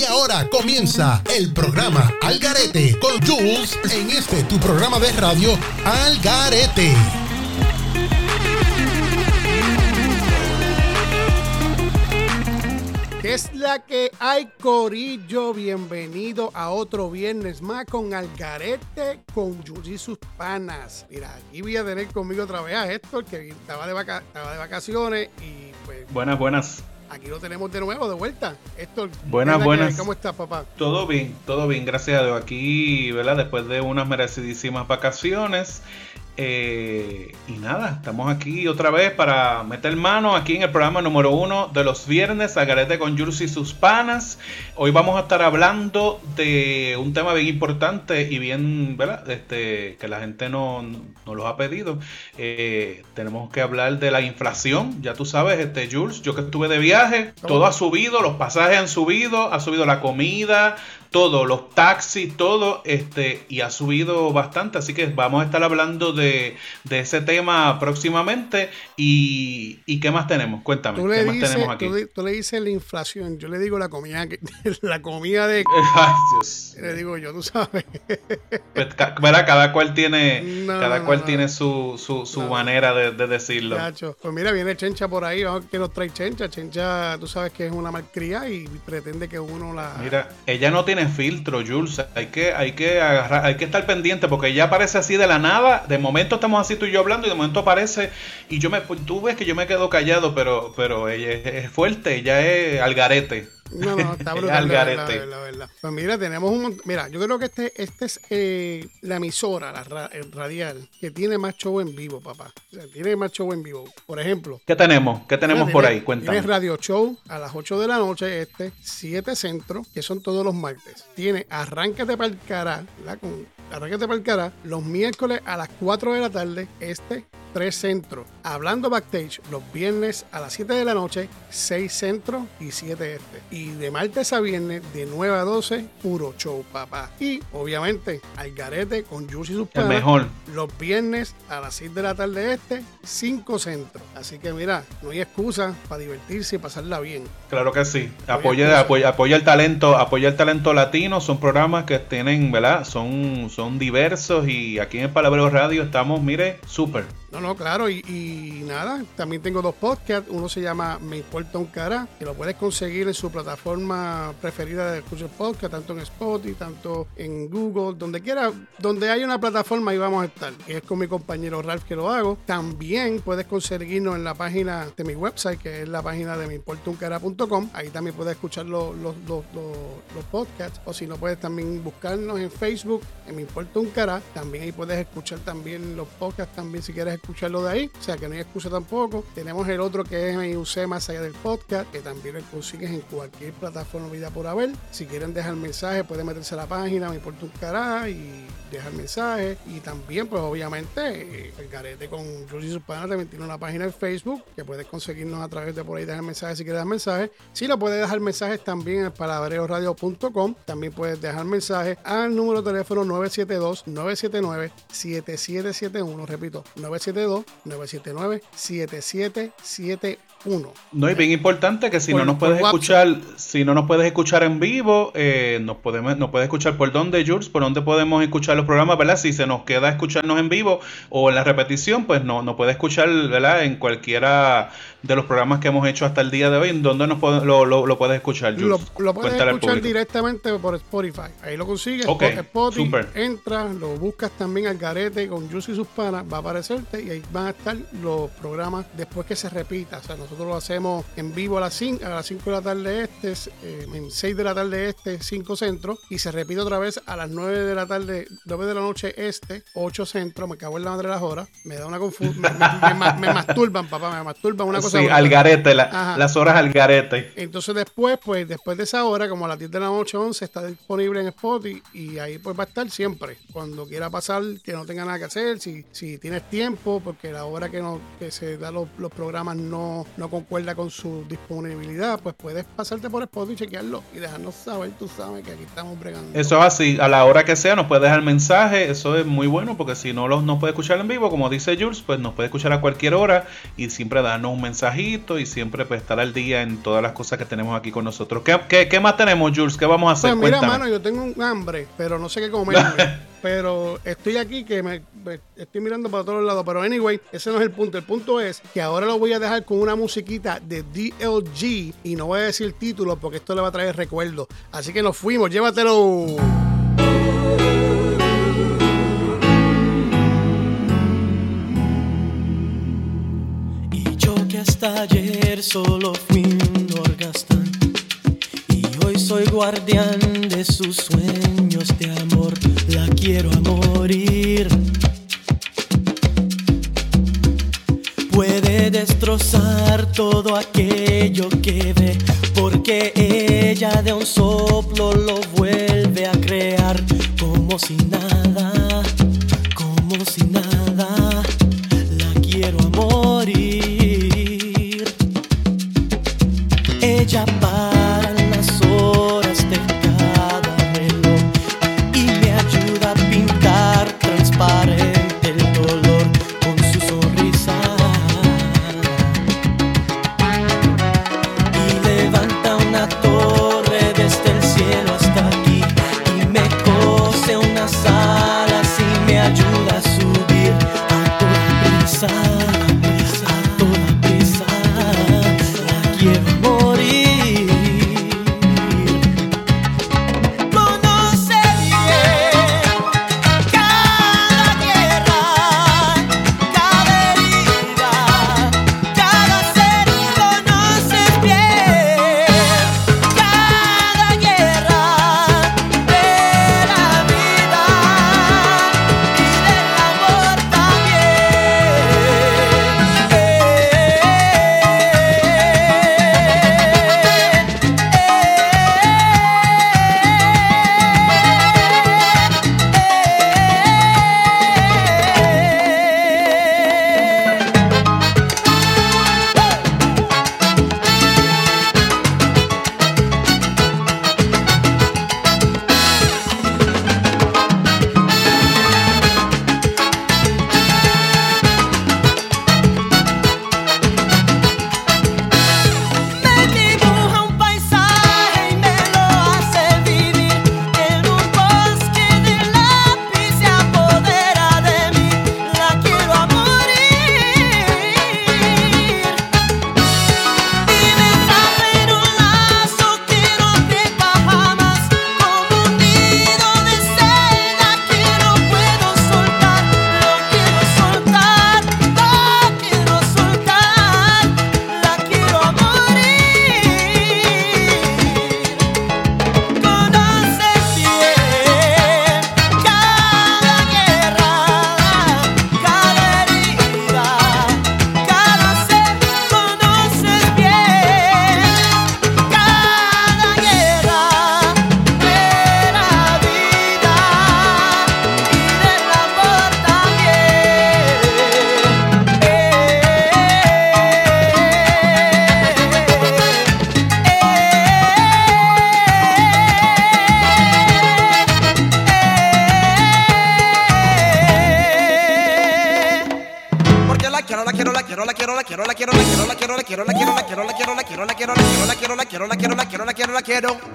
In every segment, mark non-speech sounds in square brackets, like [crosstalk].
Y ahora comienza el programa Algarete con Jules en este tu programa de radio Algarete. ¿Qué es la que hay, Corillo? Bienvenido a otro viernes más con Algarete, con Jules y sus panas. Mira, aquí voy a tener conmigo otra vez a Héctor, que estaba de, vaca- estaba de vacaciones y pues Buenas, buenas. Aquí lo tenemos de nuevo, de vuelta. Héctor, Buenas, ¿qué es la que buenas. ¿Cómo estás, papá? Todo bien, todo bien, gracias a Dios. Aquí, ¿verdad? Después de unas merecidísimas vacaciones. Eh, y nada, estamos aquí otra vez para meter mano aquí en el programa número uno de los viernes, Agarete con Jules y sus panas. Hoy vamos a estar hablando de un tema bien importante y bien, ¿verdad? Este, que la gente no, no los ha pedido. Eh, tenemos que hablar de la inflación. Ya tú sabes, este Jules, yo que estuve de viaje, todo ha subido, los pasajes han subido, ha subido la comida, todo, los taxis, todo, este, y ha subido bastante. Así que vamos a estar hablando de, de ese tema próximamente. Y, ¿Y qué más tenemos? Cuéntame, Tú ¿qué le, más dices, tenemos aquí? tú, le- tú le dices la inflación, yo le digo la comida, que- [laughs] la comida de... [laughs] Ay, Dios. Le digo yo, tú sabes. [laughs] Pues. Cada cual tiene, No, cada cual no. tiene su, su, manera de, de decirlo. Pues mira, viene Chencha por ahí, vamos a qué nos trae Chencha. Chencha, tú sabes que es una malcría y pretende que uno la... Mira, ella no tiene filtro, Jules. Hay que, hay que agarrar, hay que estar pendiente porque ella aparece así de la nada. De momento estamos así tú y yo hablando y de momento aparece y yo me, tú ves que yo me quedo callado, pero, pero ella es, es fuerte, ella es algarete. No, no, está [laughs] brutal. Al la verdad, la verdad, la verdad. Pues mira, tenemos un. mont- Mira, yo creo que este, este es eh, la emisora, la ra- el radial, que tiene más show en vivo, papá. O sea, tiene más show en vivo. Por ejemplo, ¿Qué tenemos? ¿Qué tenemos Mira, por tiene- ahí? Cuéntame. Tienes Radio Show a las 8 de la noche, este, 7 centro, que son todos los martes. Tiene Arráncate para el Cará, ¿verdad? Con Arráncate para el Cará, los miércoles a las 4 de la tarde, este, 3 centro. Hablando backstage, los viernes a las 7 de la noche, 6 centro y 7 este. Y de martes a viernes, de 9 a 12, puro show, papá. Y obviamente, Algarete con Juicy y sus El mejor. los viernes a las 6 de la tarde este, 5 centros. Así que mira, no hay excusa para divertirse y pasarla bien. Claro que sí. Apoya, cosa. apoya, apoya el talento, apoya el talento latino. Son programas que tienen, ¿verdad? Son, son diversos y aquí en el Palabreo Radio estamos, mire, súper. No, no, claro, y, nada, también tengo dos podcasts. Uno se llama Me Importa un Cara, que lo puedes conseguir en su plataforma preferida de escuchar podcast, tanto en Spotify, tanto en Google, donde quiera, donde hay una plataforma, ahí vamos a estar. Y es con mi compañero Ralph que lo hago. También puedes conseguirnos en la página de mi website, que es la página de meimportauncara.com. Ahí también puedes escuchar los, los, los, los- los podcasts. O si no, puedes también buscarnos en Facebook, en Me Importa un Cara. También ahí puedes escuchar también los podcasts, también si quieres escucharlo de ahí. O sea que no hay excusa tampoco. Tenemos el otro que es Usé Más Allá del Podcast, que también lo consigues en cualquier plataforma vida por haber. Si quieren dejar mensaje, pueden meterse a la página Me Importa un Cara y dejar mensaje. Y también, pues obviamente, eh, el garete con Jules y sus panas también tiene una página en Facebook que puedes conseguirnos a través de por ahí dejar mensajes si quieres dejar mensajes. Si lo puedes dejar mensajes también en palabreoradio.com. También puedes dejar mensajes al número de teléfono 972-979-7771. Repito, 972-979-7771. No, y bien importante que si Por- no nos puedes WhatsApp. escuchar, si no nos puedes escuchar en vivo, eh, nos podemos, nos puedes escuchar por dónde, Jules, por dónde podemos escuchar los programas, ¿verdad? Si se nos queda escucharnos en vivo o en la repetición, pues no, nos puede escuchar, ¿verdad? En cualquiera de los programas que hemos hecho hasta el día de hoy, ¿en dónde nos puede- lo, lo, lo puedes escuchar, Jules? lo puedes Cuéntale escuchar directamente por Spotify. Ahí lo consigues. Ok, por Spotify, entras, lo buscas también al garete con Juicy y sus panas, va a aparecerte y ahí van a estar los programas después que se repita. O sea, nosotros lo hacemos en vivo a las 5, a las 5 de la tarde este, eh, en 6 de la tarde este, 5 centro, y se repite otra vez a las 9 de la tarde, 9 de la noche este, 8 centro, me cago en la madre de las horas, me da una confusión, me, me- me ma- me masturban, papá, me masturban una cosa. Sí, al garete, la- las horas al garete. Entonces después, pues después de esa hora, como a las 10 de la noche, 11, está disponible en Spotify y ahí pues va a estar siempre. Cuando quiera pasar, que no tenga nada que hacer, si, si tienes tiempo, porque la hora que, no, que se da los, los programas no, no concuerda con su disponibilidad, pues puedes pasarte por Spotify y chequearlo y dejarnos saber, tú sabes que aquí estamos bregando. Eso es así, a la hora que sea nos puede dejar mensaje, eso es muy bueno porque si no los no puede escuchar en vivo, como dice Jules, pues nos puede escuchar a cualquier hora y siempre darnos un mensajito y siempre pues, estar al día en todas las cosas que tenemos aquí con nosotros. ¿Qué, qué, más tenemos, Jules? ¿Qué vamos a hacer? Pues mira, mano, yo tengo un hambre, pero no sé qué comerme. [laughs] pero estoy aquí que me, estoy mirando para todos lados. Pero anyway, ese no es el punto. El punto es que ahora lo voy a dejar con una musiquita de DLG y no voy a decir título porque esto le va a traer recuerdos. Así que nos fuimos, llévatelo. Y yo que hasta ayer solo fui un orgastán y hoy soy guardián de sus sueños de amor la quiero morir. Puede destrozar todo aquello que ve, porque ella de un soplo lo vuelve a crear como si nada, I don't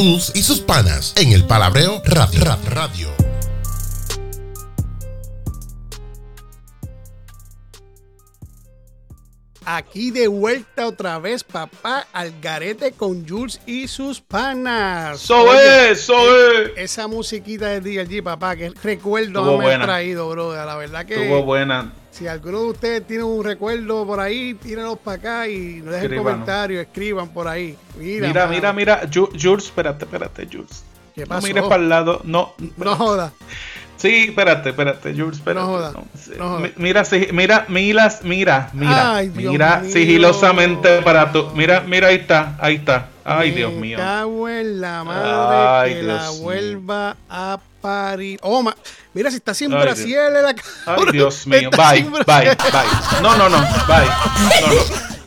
Jules y sus panas en el Palabreo Radio. Ra- Radio. Aquí de vuelta otra vez, papá, al garete con Jules y sus panas. Eso Oye, es, eso es. Esa musiquita de DLG, papá, que recuerdo me ha traído, brother. La verdad que Estuvo buena. Si alguno de ustedes tiene un recuerdo por ahí, tírenlos para acá y nos dejen comentarios, escriban por ahí. Mira, Mira, mano, mira, mira. Ju- Jules, espérate, espérate, Jules. ¿Qué No pasó? mires para el lado. No. No joda. [laughs] Sí, espérate, espérate, Jules, espérate. No joda, sí. no joda. Mi- Mira, sí, mira, mira, mira, mira, Ay, mira sigilosamente para tu. Mira, mira, ahí está, ahí está. Ay, Me Dios mío. cago en la madre Ay, que Dios la mío. vuelva a parir. Oh, ma- mira si está sin Ay, brasier en la Ay. [laughs] Dios mío. Bye, bye, bye. No, no, no, bye. No, no. [laughs]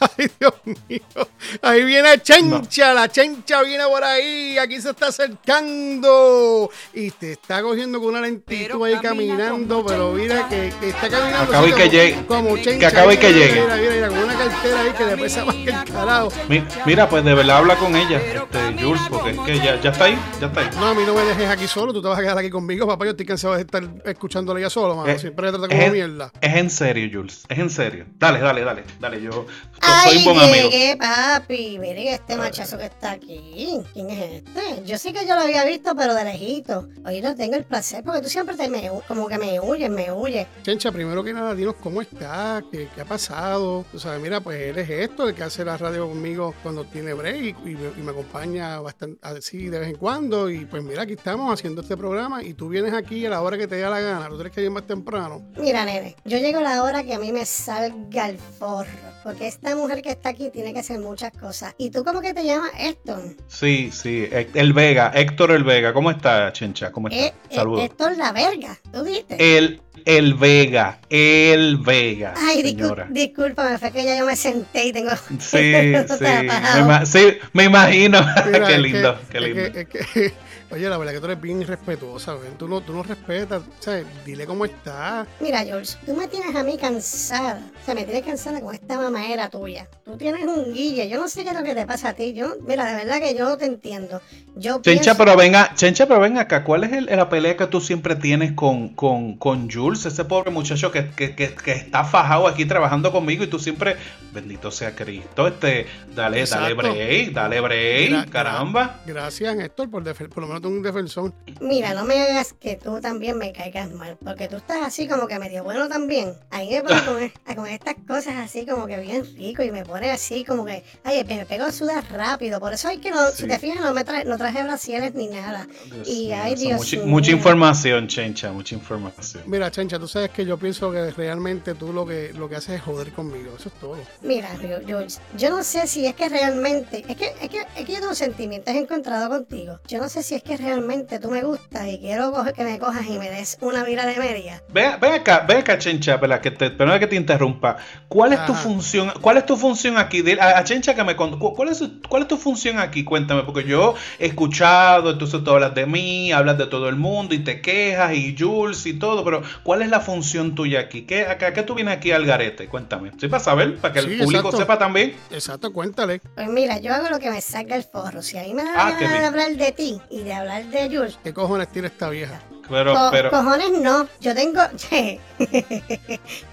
[laughs] Ay, Dios mío. Ahí viene Chencha, la Chencha viene por ahí, aquí se está acercando y te está cogiendo con una lentitud Pero ahí camina caminando, pero mira que, que está caminando. Acaba así y que como- llegue. Como Chencha. Que acabe y que mira, llegue. Mira, mira, mira, con una cartera ahí que le pesa más que el carajo. Mi- Mira, pues de verdad habla con ella, este, Jules, porque es que ya, ya está ahí, ya está ahí. No, a mí no me dejes aquí solo, tú te vas a quedar aquí conmigo, papá. Yo estoy cansado de estar escuchándole ella solo, mano. Eh, Siempre me trata es, como en- mierda. es en serio, Jules, es en serio. Dale, dale, dale, dale, yo, yo soy Ay, un buen amigo. llegué, papi. Miren este machazo que está aquí. ¿Quién es este? Yo sí que yo lo había visto, pero de lejito. Hoy no tengo el placer porque tú siempre te me, como que me huyes, me huyes. Chencha, primero que nada, dinos cómo está, qué, qué ha pasado. Tú sabes, mira, pues él es esto, el que hace la radio conmigo cuando tiene break y, me, y me acompaña bastante así de vez en cuando. Y pues mira, aquí estamos haciendo este programa y tú vienes aquí a la hora que te dé la gana. Tú tienes que ir más temprano. Mira, nene, yo llego a la hora que a mí me salga el forro. Porque esta mujer que está aquí tiene que hacer muchas cosas. ¿Y tú cómo que te llamas Héctor? Sí, sí, el Vega, Héctor el Vega, ¿cómo está, Chencha? ¿Cómo está? Eh, eh, Saludos. Héctor la verga, ¿tú viste? El, el Vega, el Vega, Ay, señora. discúlpame, fue que ya yo me senté y tengo... Sí, [laughs] sí, me, sí, me imagino. Mira, [laughs] qué es lindo, que- qué es lindo. Oye, la verdad que tú eres bien irrespetuosa, ¿ven? Tú no, tú no respetas, ¿sabes? Dile cómo está. Mira, George, tú me tienes a mí cansada. O sea, me tienes cansada con esta mamadera tuya. Tú tienes un guille. Yo no sé qué es lo que te pasa a ti. Yo, mira, de verdad que yo no te entiendo. Yo Chencha, pienso- pero venga, Chencha, pero venga acá. ¿Cuál es el- la pelea que tú siempre tienes con, con, con Jules, ese pobre muchacho que, que, que, que está fajado aquí trabajando conmigo y tú siempre, bendito sea Cristo, este, dale, dale break, dale break, caramba. Gracias, Héctor, por, por lo menos un defensor. Mira, no me hagas que tú también me caigas mal. Porque tú estás así como que medio bueno también. Ahí me pones con, es- con estas cosas así como que bien rico y me pone así como que, ay, me pego a sudar rápido. Por eso hay que, no, Sí. si te fijas, no, me traje, no traje brasieres ni nada. Dios y ay, Dios mucha, mucha información, Chencha, mucha información. Mira, Chencha, tú sabes que yo pienso que realmente tú lo que, lo que haces es joder conmigo. Eso es todo. Mira, yo, yo, yo no sé si es que realmente, es que, es que, es que yo tengo sentimientos encontrados contigo. Yo no sé si es que realmente tú me gustas y quiero que me cojas y me des una vira de media. Ve, ve acá, ve acá, Chencha, pela, que te, perdona que te interrumpa. ¿Cuál es tu función? ¿Cuál es tu función aquí? Dile A, a Chencha que me ¿cuál es, ¿Cuál es tu función aquí? Cuéntame, porque yo he escuchado, entonces tú hablas de mí, hablas de todo el mundo y te quejas y Jules y todo, pero ¿cuál es la función tuya aquí? ¿Qué, acá, ¿qué tú vienes aquí al garete? Cuéntame. Sí, para saber, para que el Sí, público exacto. sepa también. Exacto, cuéntale. Pues mira, yo hago lo que me salga el forro. Si a mí me da Ah, de hablar de ti y de hablar de Jules, ¿Qué cojones tiene esta vieja? Pero, co- pero, cojones no. Yo tengo. [laughs]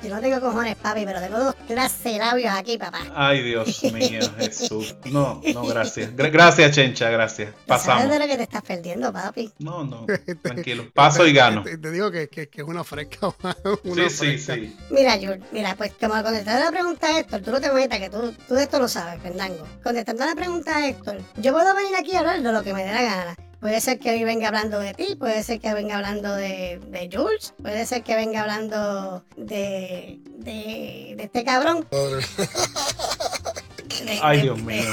yo no tengo cojones, papi, pero tengo dos clases de labios aquí, papá. ay Dios [laughs] mío, Jesús. No, no, gracias. Gra- gracias, Chencha, gracias. ¿Tú ¿Sabes Pasamos. de lo que te estás perdiendo, papi? No, no, [laughs] tranquilo. Paso y gano. Te, te digo que, que- que es una fresca. una Sí, sí, fresca. sí. Mira, Jules, mira, pues como contestando la pregunta a Héctor, tú no te metas que tú, tú de esto lo sabes, Fernando. Contestando la pregunta a Héctor, yo puedo venir aquí a hablar de lo que me dé la gana. Puede ser que hoy venga hablando de ti, puede ser que venga hablando de, de Jules, puede ser que venga hablando de, de, de este cabrón. [laughs] De- Ay, Dios [laughs] mío.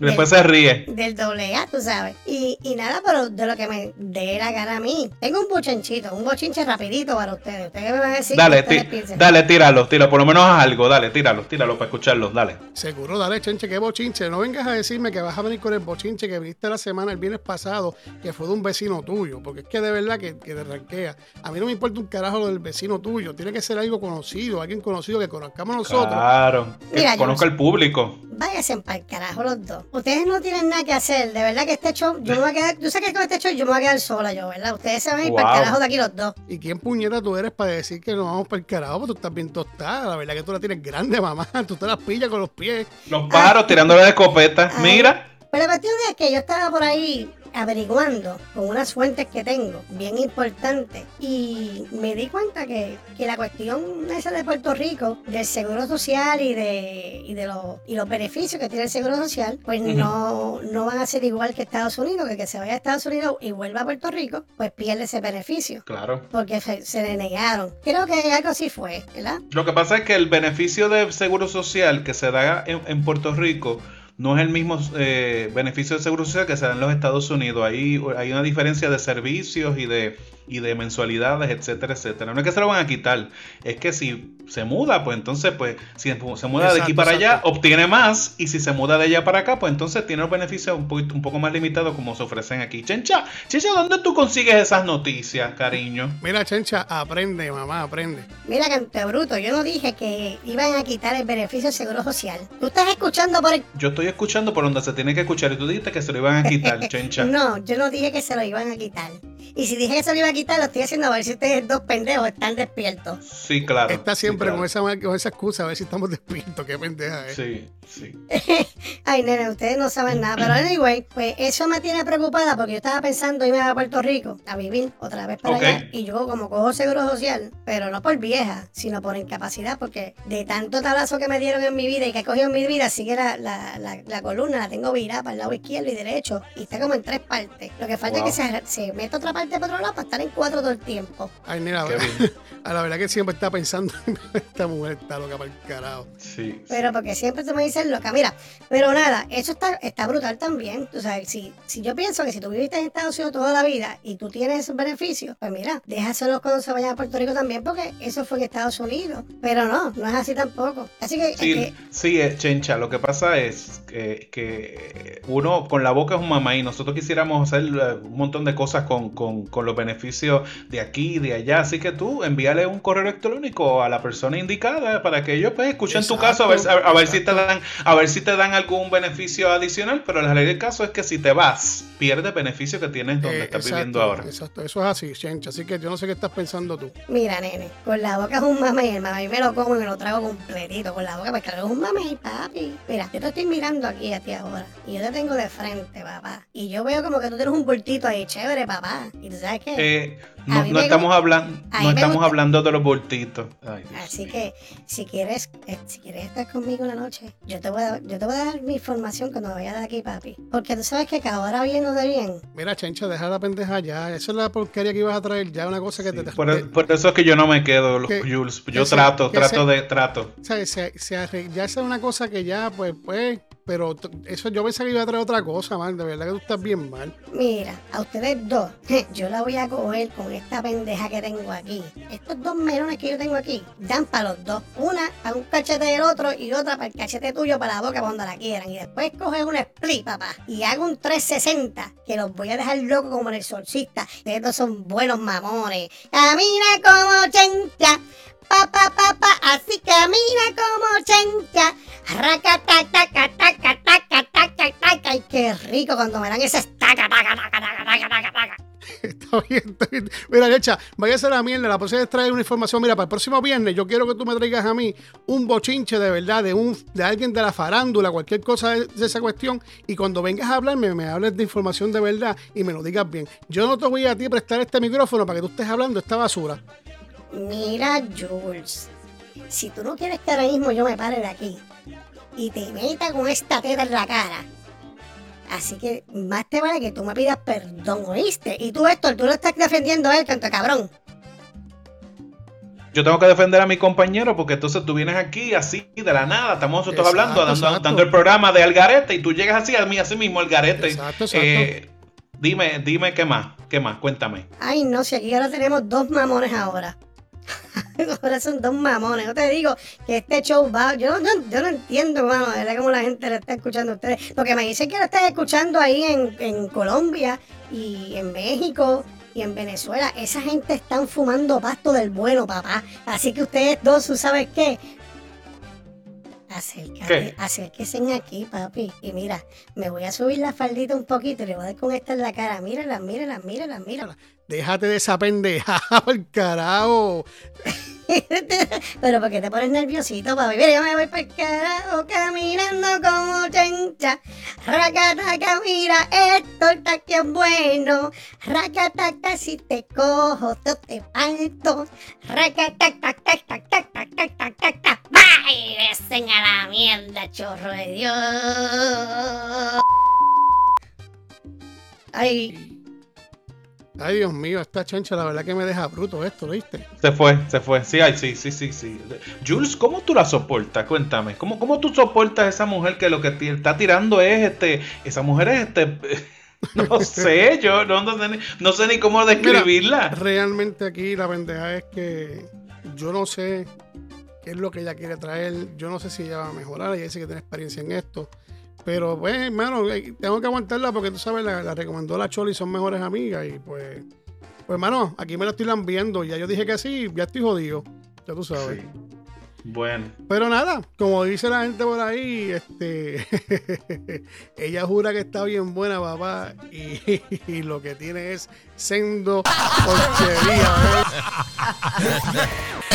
Después se ríe. del doble A, tú sabes. Y, y nada, pero de lo que me dé la gana a mí. Tengo un bochinchito, un bochinche rapidito para ustedes. Ustedes me van a decir Dale, piensan. dale, tíralo, tíralo, por lo menos haz algo, dale, tíralo, tíralo para escucharlo, dale. Seguro, dale, chenche, qué bochinche. No vengas a decirme que vas a venir con el bochinche que viniste la semana, el viernes pasado, que fue de un vecino tuyo. Porque es que de verdad que, que te ranquea. A mí no me importa un carajo lo del vecino tuyo. Tiene que ser algo conocido, alguien conocido que conozcamos nosotros. Claro, que Mira, conozca no el público. Váyanse para el carajo los dos. Ustedes no tienen nada que hacer. De verdad que este show, yo me voy a quedar. Tú sabes que con este show yo me voy a quedar sola, yo, ¿verdad? Ustedes se van a ir para el Wow. carajo de aquí los dos. ¿Y quién puñeta tú eres para decir que nos vamos para el carajo? Porque tú estás bien tostada. La verdad que tú la tienes grande, mamá. Tú te las pillas con los pies. Los pájaros tirándole de escopeta. Mira. Pero la cuestión es que yo estaba por ahí averiguando con unas fuentes que tengo, bien importantes, y me di cuenta que, que la cuestión esa de Puerto Rico, del seguro social y de, y de los, y los beneficios que tiene el seguro social, pues no, no van a ser igual que Estados Unidos, que el que se vaya a Estados Unidos y vuelva a Puerto Rico, pues pierde ese beneficio. Claro. Porque se, se le negaron. Creo que algo así fue, ¿verdad? Lo que pasa es que el beneficio de seguro social que se da en, en Puerto Rico no es el mismo eh, beneficio de seguro social que se da en los Estados Unidos. Ahí hay una diferencia de servicios y de, y de mensualidades, etcétera, etcétera. No es que se lo van a quitar, es que si se muda, pues entonces, pues, si se muda de aquí Exacto, para allá, obtiene más, y si se muda de allá para acá, pues entonces tiene los beneficios un, poquito, un poco más limitados como se ofrecen aquí. Chencha, Chencha, ¿dónde tú consigues esas noticias, cariño? Mira, chencha, aprende, mamá, aprende. Mira, cante bruto, yo no dije que iban a quitar el beneficio del seguro social. Tú estás escuchando por el Yo estoy escuchando por donde se tiene que escuchar y tú dijiste que se lo iban a quitar, [laughs] Chencha. No, yo no dije que se lo iban a quitar. Y si dije que se lo iban a quitar, lo estoy haciendo a ver si ustedes dos pendejos están despiertos. Sí, claro. Está siempre sí, con, esa, con esa excusa, a ver si estamos despiertos. Qué pendeja, ¿eh? Sí, sí. [laughs] Ay, nene, ustedes no saben nada. Pero anyway, pues eso me tiene preocupada porque yo estaba pensando irme a Puerto Rico a vivir otra vez para allá. Y yo como cojo seguro social, pero no por vieja, sino por incapacidad, porque de tanto tablazo que me dieron en mi vida y que he cogido en mi vida, sigue la, la, la, la columna, la tengo virada para el lado izquierdo y derecho. Y está como en tres partes. Lo que falta Wow. es que se, se meta otra parte para otro lado para estar en cuatro todo el tiempo. Ay, mira, Qué bien. [laughs] a la verdad que siempre está pensando, [laughs] esta mujer está loca para el carajo. Sí. Pero porque siempre tú me dices loca. Mira, pero nada, eso está, está brutal también. Tú sabes, si, si yo pienso que si tú viviste en Estados Unidos toda la vida y tú tienes esos beneficios, pues mira, déjaselos cuando se vayan a Puerto Rico también, porque eso fue en Estados Unidos. Pero no, no es así tampoco. Así que, Sí, eh, sí, eh, Chencha, lo que pasa es que, que uno con la boca es un mamá y nosotros quisiéramos hacer eh, un montón de cosas con, con- con los beneficios de aquí y de allá, así que tú envíale un correo electrónico a la persona indicada para que ellos pues escuchen tu caso a ver, si- a, a ver si te dan a ver si te dan algún beneficio adicional, pero la ley del caso es que si te vas, pierdes beneficio que tienes donde Eh, estás exacto, viviendo ahora. Exacto, eso es así, chencha. Así que yo no sé qué estás pensando tú. mira, nene, con la boca es un mamey, el mamey me lo como y me lo trago completito. Con la boca, pues claro, es un mamey, papi. Mira, yo te estoy mirando aquí a ti ahora y yo te tengo de frente, papá. Y yo veo como que tú tienes un bultito ahí, chévere, papá. Y tú sabes qué. Eh, no estamos hablando no estamos hablando de los bultitos. Ay, Así mío. que si quieres, eh, si quieres estar conmigo una noche, yo te voy a, yo te voy a dar mi información cuando me vaya de aquí, papi. Porque tú sabes que ahora viéndote bien, Mira, chencha, deja la pendeja ya. Eso es la porquería que ibas a traer ya, una cosa que Sí, te... por, te- por eso es que yo no me quedo, Que- Jules. que Yo trato, que trato de trato. O sea, se, se arre- ya esa es una cosa que ya, pues, pues, pero eso yo pensé que iba a traer otra cosa, man. De verdad que tú estás bien mal. mira, a ustedes dos, yo la voy a coger con esta pendeja que tengo aquí. Estos dos melones que yo tengo aquí, dan para los dos. Una para un cachete del otro y otra para el cachete tuyo para la boca cuando la quieran. Y después coges un split, papá, y hago un 360, que los voy a dejar locos como en el solcista. Dos son buenos mamones. Camina como chencha. Pa, pa, pa, pa, así camina como chencha. Raca, taca, taca, taca, taca, taca, taca. Ay, qué rico cuando me dan ese taca, taca, taca, taca, taca, taca, taca. [laughs] Está bien, está bien. Mira, Lecha, váyase a la mierda. La próxima vez traer una información. Mira, para el próximo viernes, yo quiero que tú me traigas a mí un bochinche de verdad, de un de alguien de la farándula, cualquier cosa de, de esa cuestión. Y cuando vengas a hablarme, me hables de información de verdad y me lo digas bien. Yo no te voy a ti prestar este micrófono para que tú estés hablando esta basura. Mira, Jules, si tú no quieres que ahora mismo yo me pare de aquí y te meta con esta teta en la cara, así que más te vale que tú me pidas perdón, ¿oíste? Y tú, Héctor, tú lo estás defendiendo a él, canto cabrón. yo tengo que defender a mi compañero porque entonces tú vienes aquí así de la nada, estamos nosotros Exacto, hablando, dando, exacto. dando el programa de Algarete y tú llegas así a mí, así mismo Algarete. Exacto, exacto. Eh, dime, dime qué más, qué más, cuéntame. Ay, no, si aquí ahora tenemos dos mamones ahora. [laughs] ahora son dos mamones. Yo te digo que este show va. Yo no, yo- no entiendo, hermano, de verdad cómo la gente le está escuchando a ustedes. Porque me dicen que lo están escuchando ahí en, en Colombia y en México y en Venezuela. Esa gente están fumando pasto del bueno, papá. Así que ustedes dos, ¿tú sabes qué? Acércate, ¿Qué? acérquense aquí, papi. Y mira, me voy a subir la faldita un poquito y le voy a dar con esta en la cara. Mírala, mírala, mírala, mírala. Déjate de esa pendejada, [laughs] por carajo. [laughs] Pero ¿por qué te pones nerviosito, papi? Mira, yo me voy para el carajo caminando como chencha. Racataca, mira, esto está que bueno. Racataca, si te cojo, yo te parto. Racataca, tac, tac, tac, tac, tac, tac, tac, tac, tac. ¡Ay, besen a la mierda, chorro de Dios! Ay, Ay, Dios mío, esta chancha, la verdad que me deja bruto esto, ¿viste? Se fue, se fue. Sí, ay, sí, sí, sí, sí. Jules, ¿cómo tú la soportas? Cuéntame. ¿Cómo, cómo tú soportas a esa mujer que lo que está tirando es este. Esa mujer es este. [laughs] No [laughs] sé, yo no, no sé, ni, no sé ni cómo describirla. Realmente aquí la pendeja es que yo no sé qué es lo que ella quiere traer. Yo no sé si ella va a mejorar. Ella dice que tiene experiencia en esto. Pero, pues, hermano, eh, tengo que aguantarla porque tú sabes, la, la recomendó la Choli, son mejores amigas. Y pues, pues, hermano, aquí me lo estoy lambiendo. Ya yo dije que sí, ya estoy jodido. Ya tú sabes. Sí. Bueno, Pero nada, como dice la gente por ahí, este [laughs] ella jura que está bien buena, papá, y, [laughs] y lo que tiene es sendo porchería. ¿eh?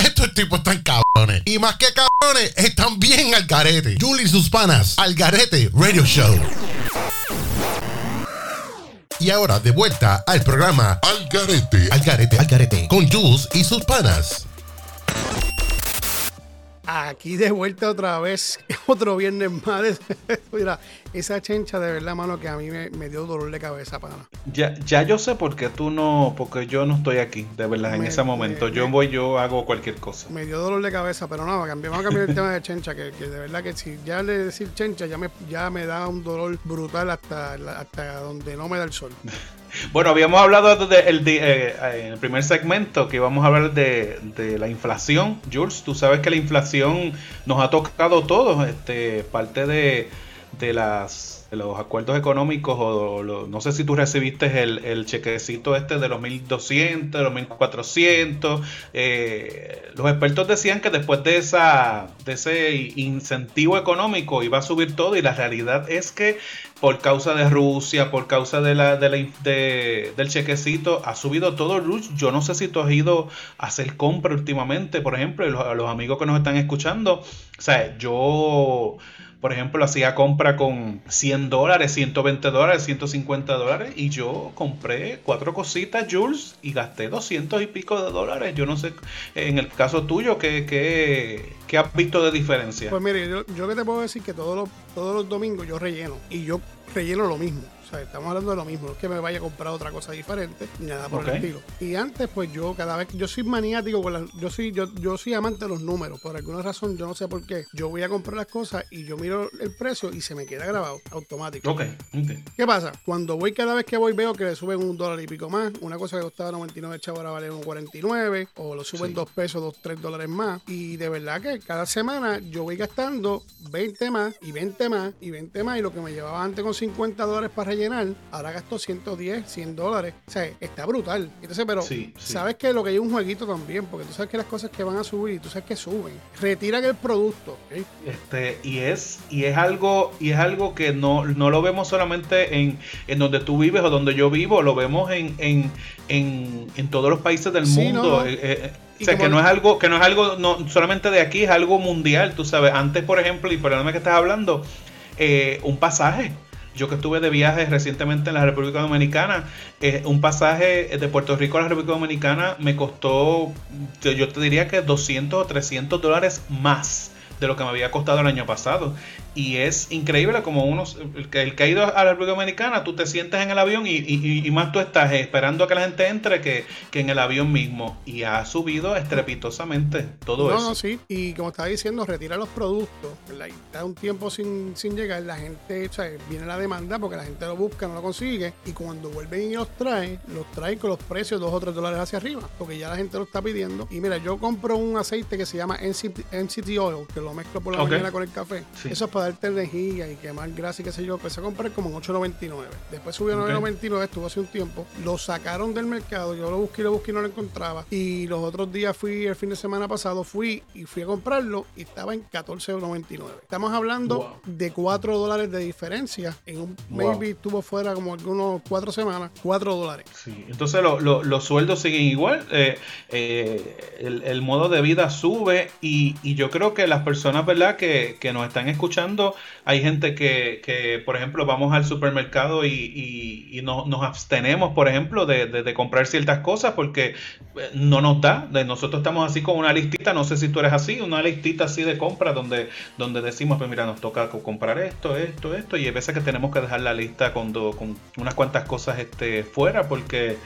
Estos tipos están cabrones. Y más que cabrones, están bien al garete. Julie y sus panas, al garete Radio Show. Y ahora de vuelta al programa Al Garete. Al Garete, Al Garete. Con Jules y sus panas. Aquí de vuelta otra vez, [laughs] otro viernes más. [laughs] Mira, esa chencha de verdad, mano, que a mí me, me dio dolor de cabeza, pana. ya, ya yo sé por qué tú no. Porque yo no estoy aquí, de verdad, en Me- ese momento. me- Yo voy, yo hago cualquier cosa. Me dio dolor de cabeza, pero no, cambiamos a cambiar el [laughs] tema de chencha, que, que de verdad que si ya le decir chencha ya me, ya me da un dolor brutal hasta, hasta donde no me da el sol. Bueno, habíamos hablado de- el di- eh, eh, en el primer segmento que íbamos a hablar de, de la inflación. Jules, tú sabes que la inflación nos ha tocado todos, este, parte de, de de los acuerdos económicos o lo- no sé si tú recibiste el, el chequecito este de los 1200, de los 1400. eh, los expertos decían que después de esa de ese incentivo económico iba a subir todo y la realidad es que por causa de Rusia, por causa de la, de la del chequecito, ha subido todo Rush. Yo no sé si tú has ido a hacer compra últimamente, por ejemplo, a los amigos que nos están escuchando. O sea, yo, por ejemplo, hacía compra con 100 dólares, 120 dólares, 150 dólares, y yo compré cuatro cositas, Jules, y gasté 200 y pico de dólares. Yo no sé, en el caso tuyo, ¿qué, qué, qué has visto de diferencia? Pues mire, yo, yo que te puedo decir que todos los, todos los domingos yo relleno y yo relleno lo mismo. Sea, estamos hablando de lo mismo. No es que me vaya a comprar otra cosa diferente, ni nada por Ok. el estilo. Y antes, pues yo cada vez que yo soy maniático con las, yo soy, yo, yo soy amante de los números. Por alguna razón, yo no sé por qué. Yo voy a comprar las cosas y yo miro el precio y se me queda grabado automático. ok, ok. ¿Qué pasa? Cuando voy, cada vez que voy, veo que le suben un dólar y pico más. Una cosa que costaba 99 chavos ahora vale 1.49. O lo suben Sí. dos pesos, dos, tres dólares más. Y de verdad que cada semana yo voy gastando 20 más y 20 más y 20 más. Y lo que me llevaba antes con 50 dólares para rellenar, ahora gasto 110, 100 dólares. O sea, está brutal. Entonces, pero Sí, sí. sabes que lo que hay es un jueguito también. Porque tú sabes que las cosas que van a subir, tú sabes que suben. Retiran el producto. Este, y es, y es algo, y es algo que no, no lo vemos solamente en, en donde tú vives o donde yo vivo, lo vemos en, en, en, en todos los países del Sí, mundo. no. Eh, eh, Y o sea, que no es algo, que no es algo no, solamente de aquí, es algo mundial, tú sabes. Antes, por ejemplo, y perdóname que estás hablando, eh, un pasaje. Yo que estuve de viaje recientemente en la República Dominicana, eh, un pasaje de Puerto Rico a la República Dominicana me costó, yo, te diría que 200 o 300 dólares más de lo que me había costado el año pasado. y es increíble como uno, el que, el que ha ido a la República Dominicana, tú te sientes en el avión y, y- y más tú estás esperando a que la gente entre que, que en el avión mismo. Y ha subido estrepitosamente todo no, eso. no, sí. Y como estaba diciendo, retira los productos, ¿verdad? Y da un tiempo sin, sin llegar, la gente, o sea, viene la demanda porque la gente lo busca, no lo consigue. Y cuando vuelven y los traen, los traen con los precios dos o tres dólares hacia arriba, porque ya la gente lo está pidiendo. Y mira, yo compro un aceite que se llama NCT, NCT Oil, que lo mezclo por la mañana con el café. Sí. Eso es para darte energía y quemar grasa y qué sé yo. Empecé a comprar como en 8.99. Después subió a Ok. 9.99, estuvo hace un tiempo. Lo sacaron del mercado, yo lo busqué lo busqué y no lo encontraba. Y los otros días fui, el fin de semana pasado, fui y fui a comprarlo y estaba en 14.99. Estamos hablando Wow. de 4 dólares de diferencia. En un Wow. maybe estuvo fuera como algunos 4 semanas, 4 dólares. Sí, entonces lo- lo- los sueldos siguen igual, eh, eh, el, el modo de vida sube y, y yo creo que las personas, ¿verdad? Que, que nos están escuchando, hay gente que, que, por ejemplo, vamos al supermercado y, y- y no- nos abstenemos, por ejemplo, de, de- comprar ciertas cosas porque eh, no nos da. De- nosotros estamos así con una listita, no sé si tú eres así, una listita así de compra donde, donde decimos, pues mira, nos toca co- comprar esto, esto, esto, y hay veces que tenemos que dejar la lista con, con unas cuantas cosas este, fuera porque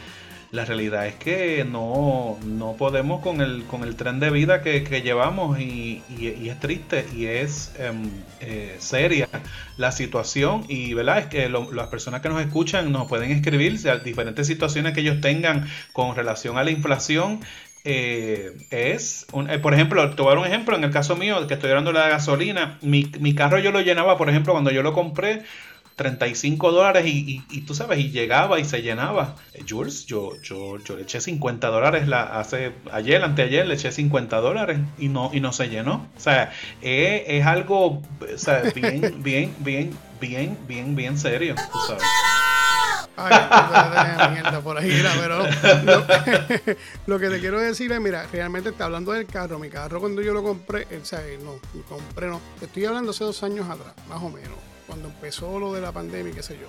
la realidad es que no, no podemos con el, con el tren de vida que, que llevamos y, y- es triste y es em, eh, seria la situación y verdad es que las personas que nos escuchan nos pueden escribir a diferentes situaciones que ellos tengan con relación a la inflación eh, es, un- eh, por ejemplo, te voy a dar un ejemplo, en el caso mío, que estoy hablando de la gasolina, mi, mi carro yo lo llenaba, por ejemplo, cuando yo lo compré, 35 dólares y, y- y tú sabes, y llegaba y se llenaba. Eh, Jules, yo, yo, yo le eché 50 dólares la, hace, ayer, anteayer, le eché 50 dólares y no, y no se llenó. O sea, es algo o sea, bien, [laughs] bien, bien, bien, bien, bien serio, tú sabes. Ay, de mierda por ahí, mira, pero lo, [laughs] lo que te quiero decir es, mira, realmente está hablando del carro. Mi carro cuando yo lo compré, o sea, no, lo compré no. Estoy hablando hace dos años atrás, más o menos, cuando empezó lo de la pandemia, qué sé yo.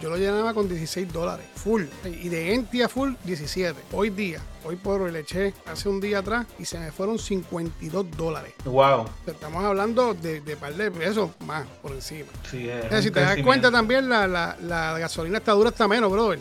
Yo lo llenaba con 16 dólares, full. Y de Enti a full, 17. Hoy día, hoy por hoy le eché hace un día atrás y se me fueron 52 dólares. Wow. Estamos hablando de, de par de pesos más por encima. Sí, es O sea, si te das cuenta también, la, la, la gasolina está dura hasta menos, brother.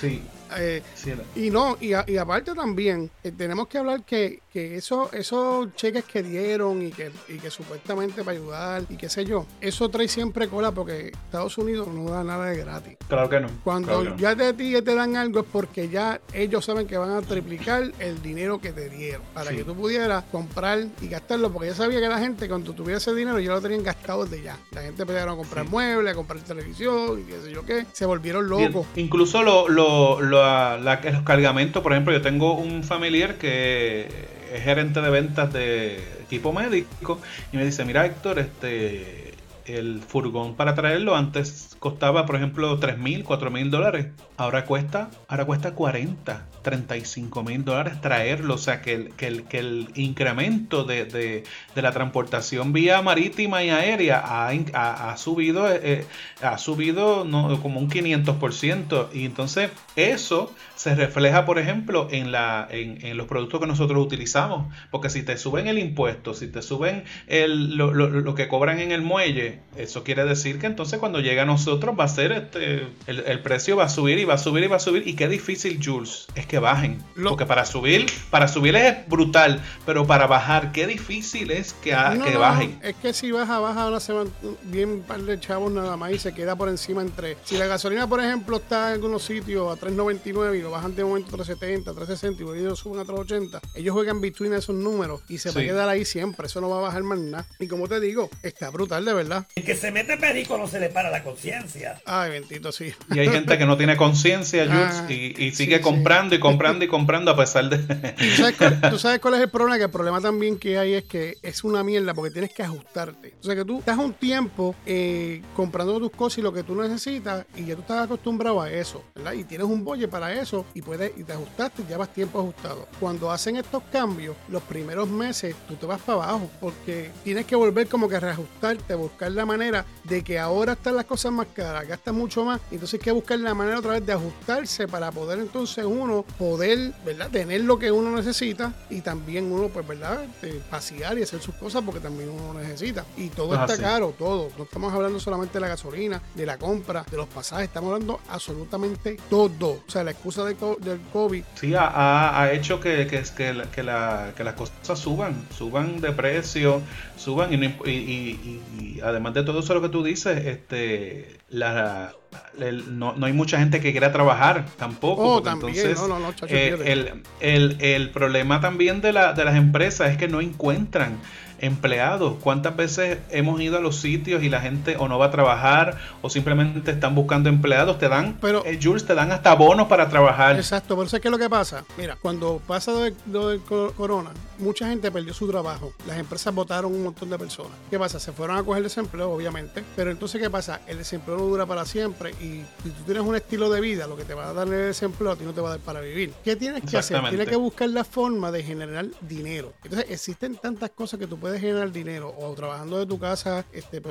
Sí, [laughs] Eh, sí. y no, y, a- y aparte también, eh, tenemos que hablar que, que eso, esos cheques que dieron y que, y que supuestamente para ayudar y qué sé yo, eso trae siempre cola porque Estados Unidos no da nada de gratis. Claro que no. Cuando claro que no. ya de ti te dan algo es porque ya ellos saben que van a triplicar el dinero que te dieron para Sí. que tú pudieras comprar y gastarlo porque ya sabía que la gente cuando tuviera ese dinero ya lo tenían gastado desde ya. La gente empezaron a comprar Sí. muebles, a comprar televisión y qué sé yo qué. Se volvieron Bien, locos. Incluso lo, lo- lo- la- los cargamentos, por ejemplo, yo tengo un familiar que es gerente de ventas de equipo médico y me dice, mira Héctor, este el furgón para traerlo antes costaba, por ejemplo, 3 mil, 4 mil dólares. Ahora cuesta, ahora cuesta 40, 35 mil dólares traerlo. O sea que el, que el, incremento de, de- de la transportación vía marítima y aérea ha, ha- ha subido, eh, eh, ha subido como un 500%. Y entonces eso se refleja, por ejemplo, en, la, en, en los productos que nosotros utilizamos. Porque si te suben el impuesto, si te suben el, lo, lo- lo que cobran en el muelle, eso quiere decir que entonces cuando llega a va a ser este, el, el precio va a subir y va a subir y va a subir. Y qué difícil, Jules, es que bajen. Lo- Porque para subir, para subir es brutal, pero para bajar, qué difícil es que, a- No, que no, bajen. no, Es que si baja, baja, ahora se van bien un par de chavos nada más y se queda por encima entre. Si la gasolina, por ejemplo, está en algunos sitios a 3.99 y lo bajan de momento a 3.70, 3.60 y luego ellos suben a 3.80, ellos juegan between esos números y se va a Sí. quedar ahí siempre. Eso no va a bajar más nada. Y como te digo, está brutal de verdad. El que se mete perico no se le para la conciencia. Ay, bendito, sí. Y hay gente que no tiene conciencia, Jules, Ah, y, sigue sí. comprando y comprando y comprando a pesar de... ¿Tú sabes, cuál, tú sabes cuál es el problema? Que el problema también que hay es que es una mierda porque tienes que ajustarte. O sea que tú estás un tiempo eh, comprando tus cosas y lo que tú necesitas y ya tú estás acostumbrado a eso, ¿verdad? Y tienes un bolle para eso y puedes y te ajustaste y llevas tiempo ajustado. Cuando hacen estos cambios, los primeros meses tú te vas para abajo porque tienes que volver como que a reajustarte, buscar la manera de que ahora están las cosas más caras, gastan mucho más, entonces hay que buscar la manera otra vez de ajustarse para poder entonces uno poder, ¿verdad? Tener lo que uno necesita y también uno, pues, ¿verdad? Eh, pasear y hacer sus cosas porque también uno necesita. Y todo Es está así. caro, todo. No estamos hablando solamente de la gasolina, de la compra, de los pasajes, estamos hablando absolutamente todo. O sea, la excusa de co- del COVID Sí, ha, ha- hecho que, que, que, la- que, la- que las cosas suban, suban de precio, suban y, y, y- y además de todo eso lo que tú dices, este, la, el- no, no hay mucha gente que quiera trabajar tampoco. Oh, también, entonces, no, no, no, chacho, eh, el, el- el problema también de, la, de las empresas es que no encuentran empleados. ¿Cuántas veces hemos ido a los sitios y la gente o no va a trabajar o simplemente están buscando empleados? Te dan, Pero- eh, Jules, te dan hasta bonos para trabajar. Exacto, pero ¿sabes qué es lo que pasa? Mira, cuando pasa lo, de- lo del co- corona, mucha gente perdió su trabajo. Las empresas votaron un montón de personas. ¿Qué pasa? Se fueron a coger desempleo, obviamente. Pero entonces, ¿qué pasa? El desempleo no dura para siempre. Y si tú tienes un estilo de vida, lo que te va a dar el desempleo a ti no te va a dar para vivir. ¿Qué tienes que hacer? Tienes que buscar la forma de generar dinero. Entonces, existen tantas cosas que tú puedes generar dinero o trabajando de tu casa, este,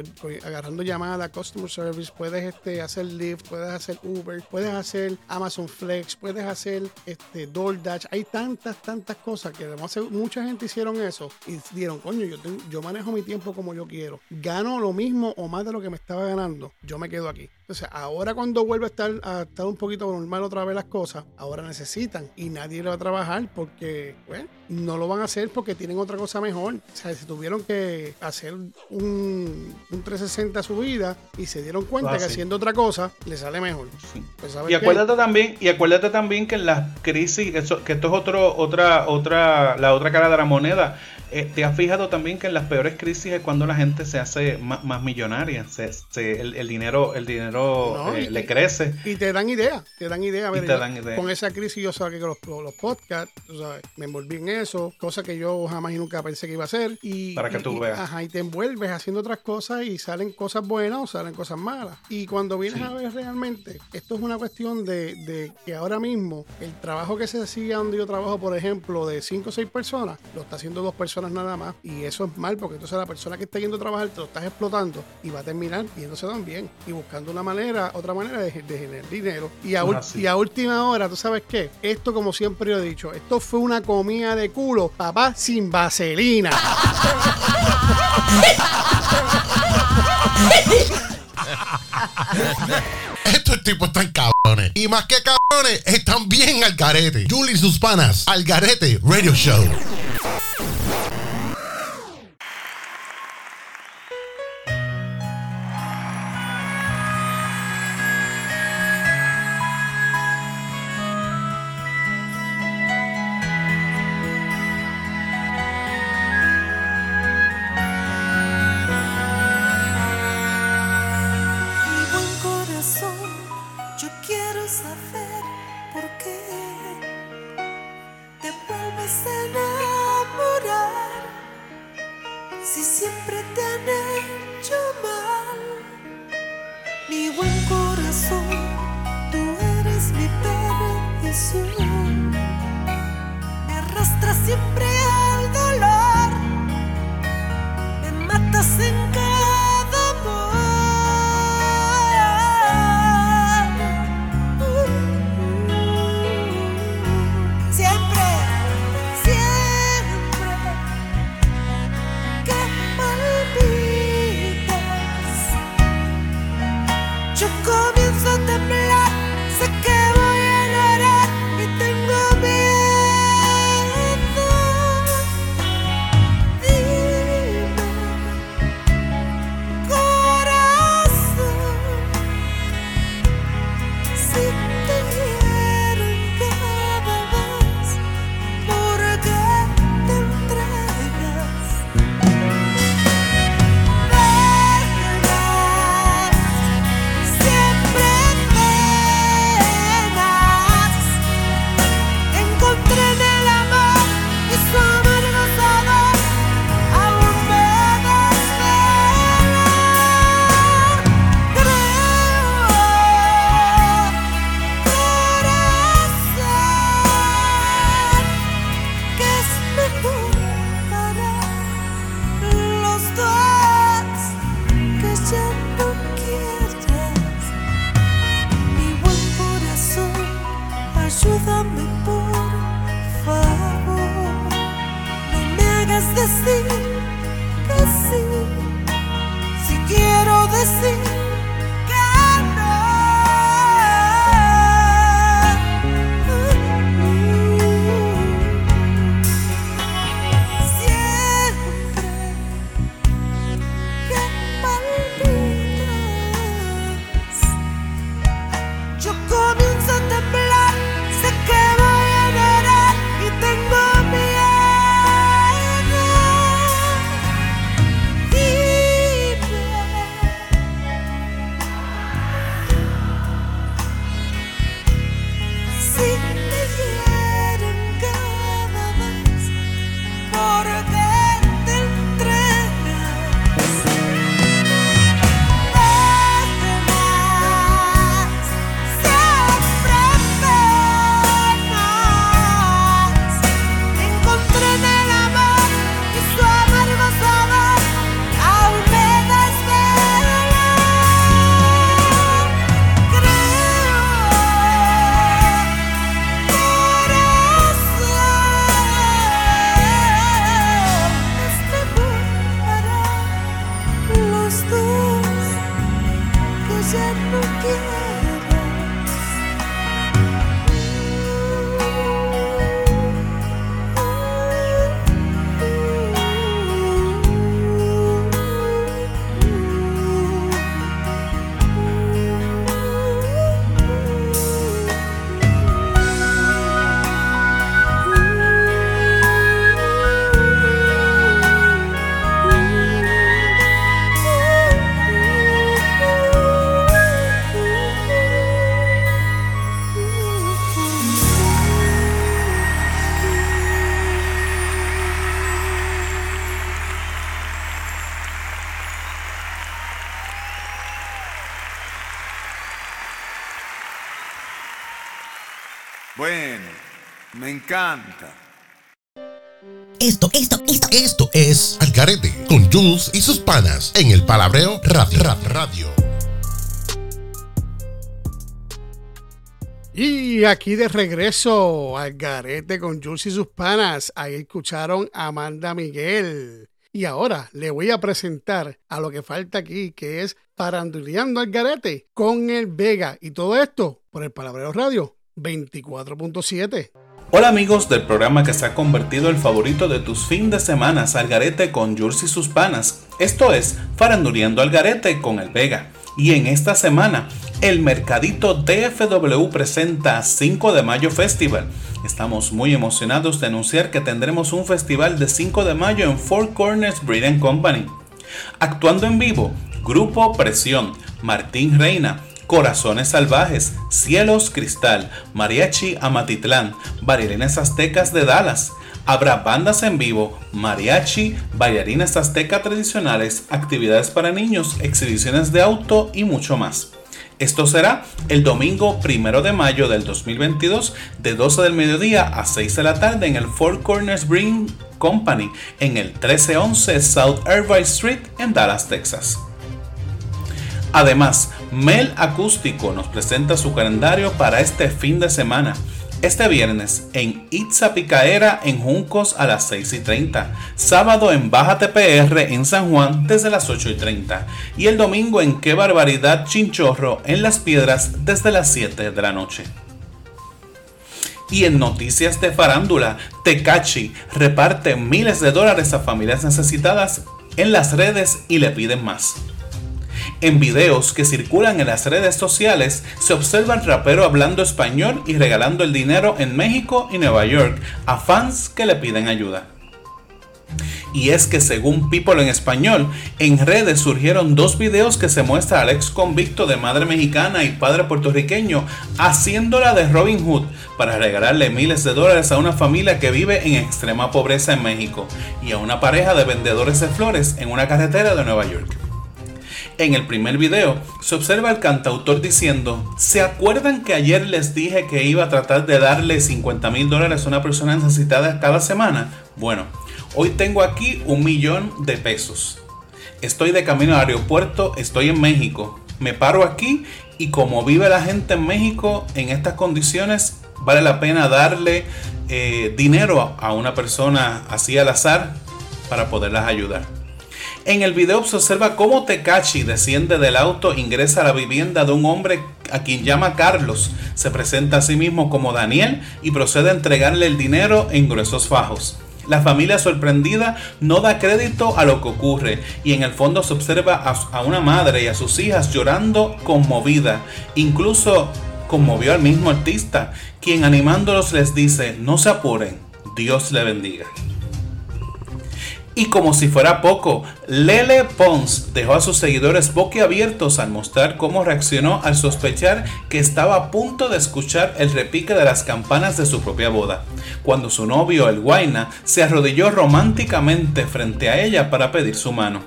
agarrando llamadas, customer service, puedes este, hacer Lyft, puedes hacer Uber, puedes hacer Amazon Flex, puedes hacer este, DoorDash. Hay tantas, tantas cosas que además mucha gente hicieron eso y dieron, coño, yo, tengo- yo manejo mi tiempo como yo quiero. Gano lo mismo o más de lo que me estaba ganando. Yo me quedo aquí. Entonces, ahora cuando vuelve a estar, a estar un poquito normal otra vez las cosas, ahora necesitan y nadie le va a trabajar porque, bueno, no lo van a hacer porque tienen otra cosa mejor. O sea, si tuvieron que hacer un, un 360 a su vida y se dieron cuenta Ah, que sí. haciendo otra cosa les sale mejor. Sí. Pues, ¿sabes Y qué? acuérdate también, y acuérdate también que en las crisis, eso- que esto es otro, otra, otra, la otra cara de la moneda. Eh, te has fijado también que en las peores crisis es cuando la gente se hace más, millonaria, se, se- el, el dinero, el dinero No, eh, le crece. Y te dan idea, te dan idea. Y Mira, te yo dan idea. Con esa crisis yo sabía que los, los podcasts, tú sabes, me envolví en eso, cosa que yo jamás y nunca pensé que iba a hacer. Y, Para que y- tú y- veas. Ajá, y te envuelves haciendo otras cosas y salen cosas buenas o salen cosas malas. Y cuando vienes Sí. a ver realmente, esto es una cuestión de, de que ahora mismo el trabajo que se hacía donde yo trabajo, por ejemplo, de 5 o 6 personas, lo está haciendo dos personas nada más. Y eso es mal porque entonces la persona que está yendo a trabajar te lo estás explotando y va a terminar yéndose también y buscando una manera, otra manera de, de generar dinero. Y a, Es ul- así. y a última hora, ¿tú sabes qué? Esto, como siempre yo he dicho, esto fue una comida de culo, papá, sin vaselina. [laughs] Estos tipos están cabrones. Y más que cabrones, están bien al garete. Julie y sus panas. Al garete Radio Show. Siempre te han hecho Bueno, me encanta. Esto, esto, esto, esto es Algarete con Jules y sus panas en el Palabreo Radio. Ra- Radio. Y aquí de regreso al garete con Jules y sus panas. Ahí escucharon a Amanda Miguel. Y ahora le voy a presentar a lo que falta aquí, que es Paranduleando al garete con el Vega. Y todo esto por el Palabreo Radio 24.7. Hola amigos del programa que se ha convertido el favorito de tus fin de semana, Algarete con Jules y sus panas. Esto es Faranduleando Algarete con el Vega. Y en esta semana, el Mercadito DFW presenta 5 de Mayo Festival. Estamos muy emocionados de anunciar que tendremos un festival de 5 de mayo en Four Corners Breed Company. Actuando en vivo, Grupo Presión, Martín Reina, Corazones Salvajes, Cielos Cristal, Mariachi Amatitlán, Bailarines Aztecas de Dallas. Habrá bandas en vivo, mariachi, bailarines azteca tradicionales, actividades para niños, exhibiciones de auto y mucho más. Esto será el domingo primero de mayo del 2022 de 12 del mediodía a 6 de la tarde en el Four Corners Brewing Company en el 1311 South Irvine Street en Dallas, Texas. Además, Mel Acústico nos presenta su calendario para este fin de semana. Este viernes en Itza Picaera en Juncos a las 6 y 30. Sábado en Baja TPR en San Juan desde las 8 y 30. Y el domingo en Qué Barbaridad Chinchorro en Las Piedras desde las 7 de la noche. Y en noticias de farándula, Tecachi reparte miles de dólares a familias necesitadas en las redes y le piden más. En videos que circulan en las redes sociales se observa al rapero hablando español y regalando el dinero en México y Nueva York a fans que le piden ayuda. Y es que según People en español, en redes surgieron dos videos que se muestra al ex convicto de madre mexicana y padre puertorriqueño haciéndola de Robin Hood para regalarle miles de dólares a una familia que vive en extrema pobreza en México y a una pareja de vendedores de flores en una carretera de Nueva York. En el primer video se observa al cantautor diciendo, ¿se acuerdan que ayer les dije que iba a tratar de darle 50 mil dólares a una persona necesitada cada semana? Bueno, hoy tengo aquí un millón de pesos. Estoy de camino al aeropuerto, estoy en México. Me paro aquí y como vive la gente en México en estas condiciones, vale la pena darle eh, dinero a una persona así al azar para poderlas ayudar. En el video se observa cómo Tekachi desciende del auto, ingresa a la vivienda de un hombre a quien llama Carlos, se presenta a sí mismo como Daniel y procede a entregarle el dinero en gruesos fajos. La familia sorprendida no da crédito a lo que ocurre y en el fondo se observa a una madre y a sus hijas llorando conmovida. Incluso conmovió al mismo artista, quien animándolos les dice, no se apuren, Dios le bendiga. Y como si fuera poco, Lele Pons dejó a sus seguidores boquiabiertos al mostrar cómo reaccionó al sospechar que estaba a punto de escuchar el repique de las campanas de su propia boda, cuando su novio, el Guaina, se arrodilló románticamente frente a ella para pedir su mano.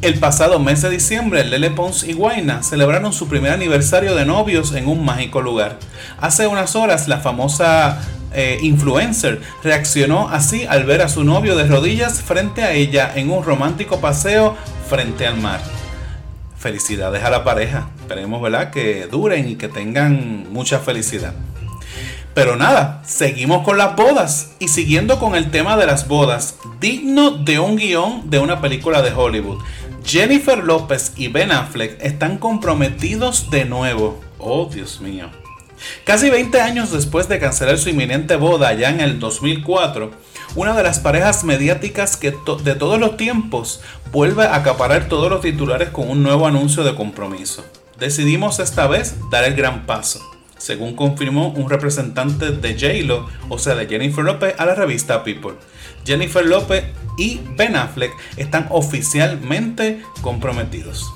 El pasado mes de diciembre, Lele Pons y Guaina celebraron su primer aniversario de novios en un mágico lugar. Hace unas horas, la famosa eh, influencer reaccionó así al ver a su novio de rodillas frente a ella en un romántico paseo frente al mar. Felicidades a la pareja. Esperemos, ¿verdad? Que duren y que tengan mucha felicidad. Pero nada, seguimos con las bodas. Y siguiendo con el tema de las bodas, digno de un guion de una película de Hollywood. Jennifer López y Ben Affleck están comprometidos de nuevo. Oh, Dios mío. Casi 20 años después de cancelar su inminente boda ya en el 2004, una de las parejas mediáticas que de todos los tiempos vuelve a acaparar todos los titulares con un nuevo anuncio de compromiso. Decidimos esta vez dar el gran paso, según confirmó un representante de J-Lo, o sea de Jennifer Lopez, a la revista People. Jennifer Lopez y Ben Affleck están oficialmente comprometidos.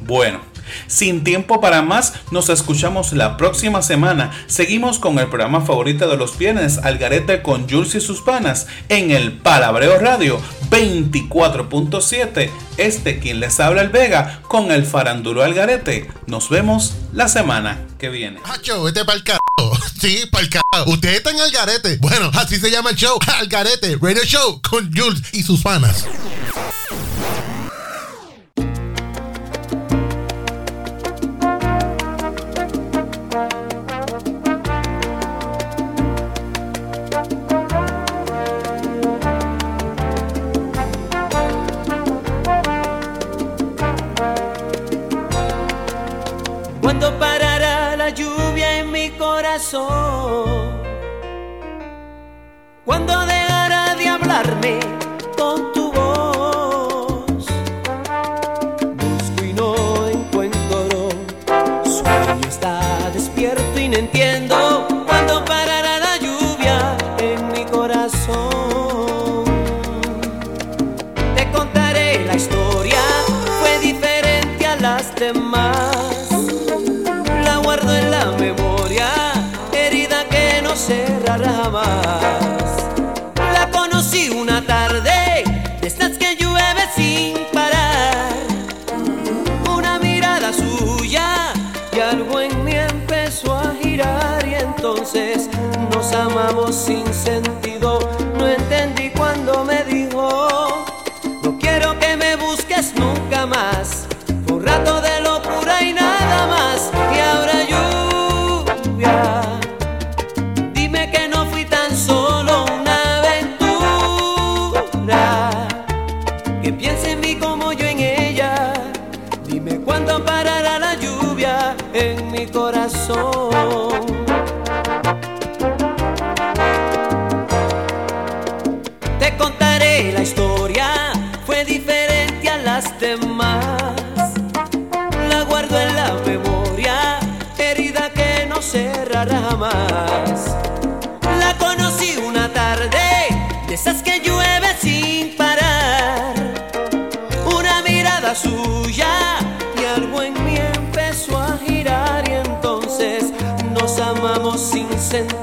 Bueno, sin tiempo para más, nos escuchamos la próxima semana. Seguimos con el programa favorito de los viernes, Algarete con Jules y sus panas, en el Palabreo Radio 24.7. Este quien les habla el Vega con el faranduro Algarete. Nos vemos la semana que viene. Hacho, vete pa'l carajo. [laughs] Sí, pa'l carajo. Ustedes están al garete. Bueno, así se llama el show. Algarete. Radio Show con Jules y sus panas. La conocí una tarde, de esas que llueve sin parar. Una mirada suya y algo en mí empezó a girar y entonces nos amamos sin sentir.